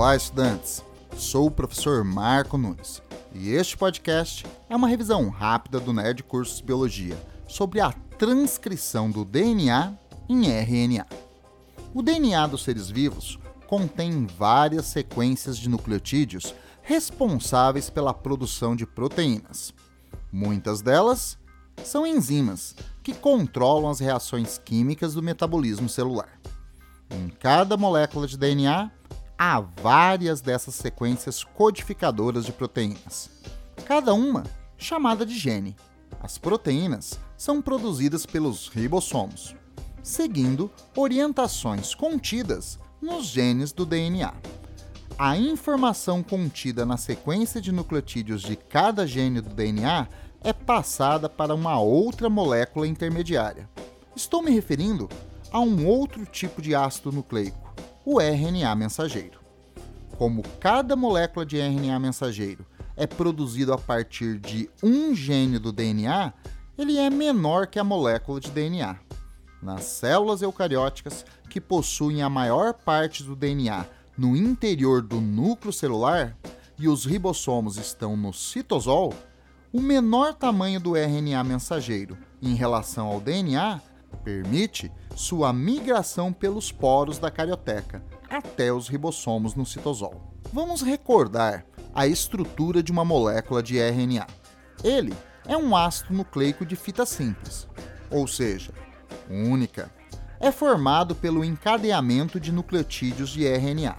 Olá, estudantes! Sou o professor Marco Nunes e este podcast é uma revisão rápida do Nerd Cursos Biologia sobre a transcrição do DNA em RNA. O DNA dos seres vivos contém várias sequências de nucleotídeos responsáveis pela produção de proteínas. Muitas delas são enzimas que controlam as reações químicas do metabolismo celular. Em cada molécula de DNA há várias dessas sequências codificadoras de proteínas, cada uma chamada de gene. As proteínas são produzidas pelos ribossomos, seguindo orientações contidas nos genes do DNA. A informação contida na sequência de nucleotídeos de cada gene do DNA é passada para uma outra molécula intermediária. Estou me referindo a um outro tipo de ácido nucleico, o RNA mensageiro. Como cada molécula de RNA mensageiro é produzido a partir de um gene do DNA, ele é menor que a molécula de DNA. Nas células eucarióticas, que possuem a maior parte do DNA no interior do núcleo celular e os ribossomos estão no citosol, o menor tamanho do RNA mensageiro em relação ao DNA permite sua migração pelos poros da carioteca até os ribossomos no citosol. Vamos recordar a estrutura de uma molécula de RNA. Ele é um ácido nucleico de fita simples, ou seja, única. É formado pelo encadeamento de nucleotídeos de RNA.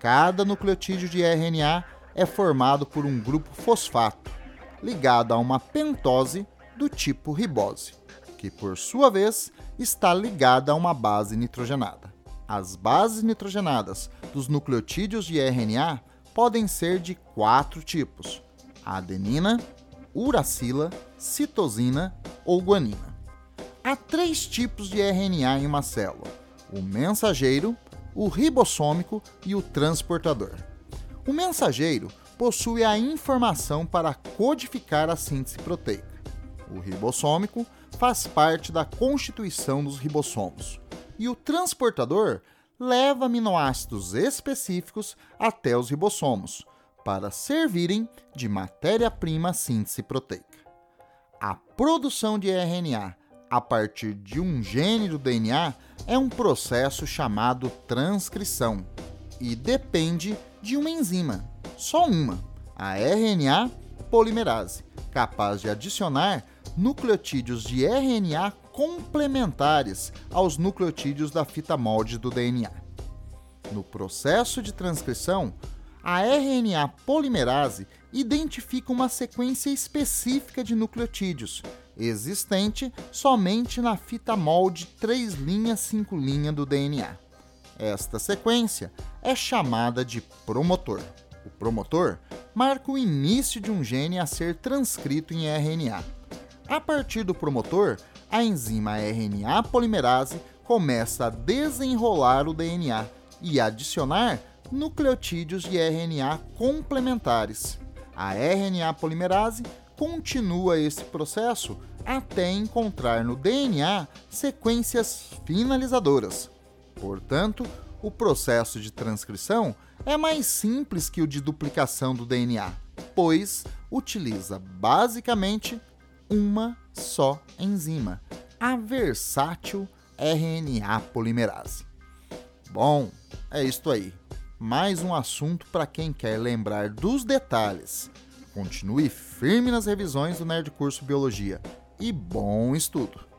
Cada nucleotídeo de RNA é formado por um grupo fosfato, ligado a uma pentose do tipo ribose que, por sua vez, está ligada a uma base nitrogenada. As bases nitrogenadas dos nucleotídeos de RNA podem ser de quatro tipos: adenina, uracila, citosina ou guanina. Há três tipos de RNA em uma célula: o mensageiro, o ribossômico e o transportador. O mensageiro possui a informação para codificar a síntese proteica. O ribossômico faz parte da constituição dos ribossomos, e o transportador leva aminoácidos específicos até os ribossomos para servirem de matéria-prima síntese proteica. A produção de RNA a partir de um gene do DNA é um processo chamado transcrição e depende de uma enzima, só uma, a RNA polimerase, capaz de adicionar nucleotídeos de RNA complementares aos nucleotídeos da fita molde do DNA. No processo de transcrição, a RNA polimerase identifica uma sequência específica de nucleotídeos, existente somente na fita molde 3' 5' do DNA. Esta sequência é chamada de promotor. O promotor marca o início de um gene a ser transcrito em RNA. A partir do promotor, a enzima RNA polimerase começa a desenrolar o DNA e adicionar nucleotídeos de RNA complementares. A RNA polimerase continua esse processo até encontrar no DNA sequências finalizadoras. Portanto, o processo de transcrição é mais simples que o de duplicação do DNA, pois utiliza basicamente uma só enzima, a versátil RNA polimerase. Bom, é isto aí. Mais um assunto para quem quer lembrar dos detalhes. Continue firme nas revisões do Nerd Curso Biologia e bom estudo!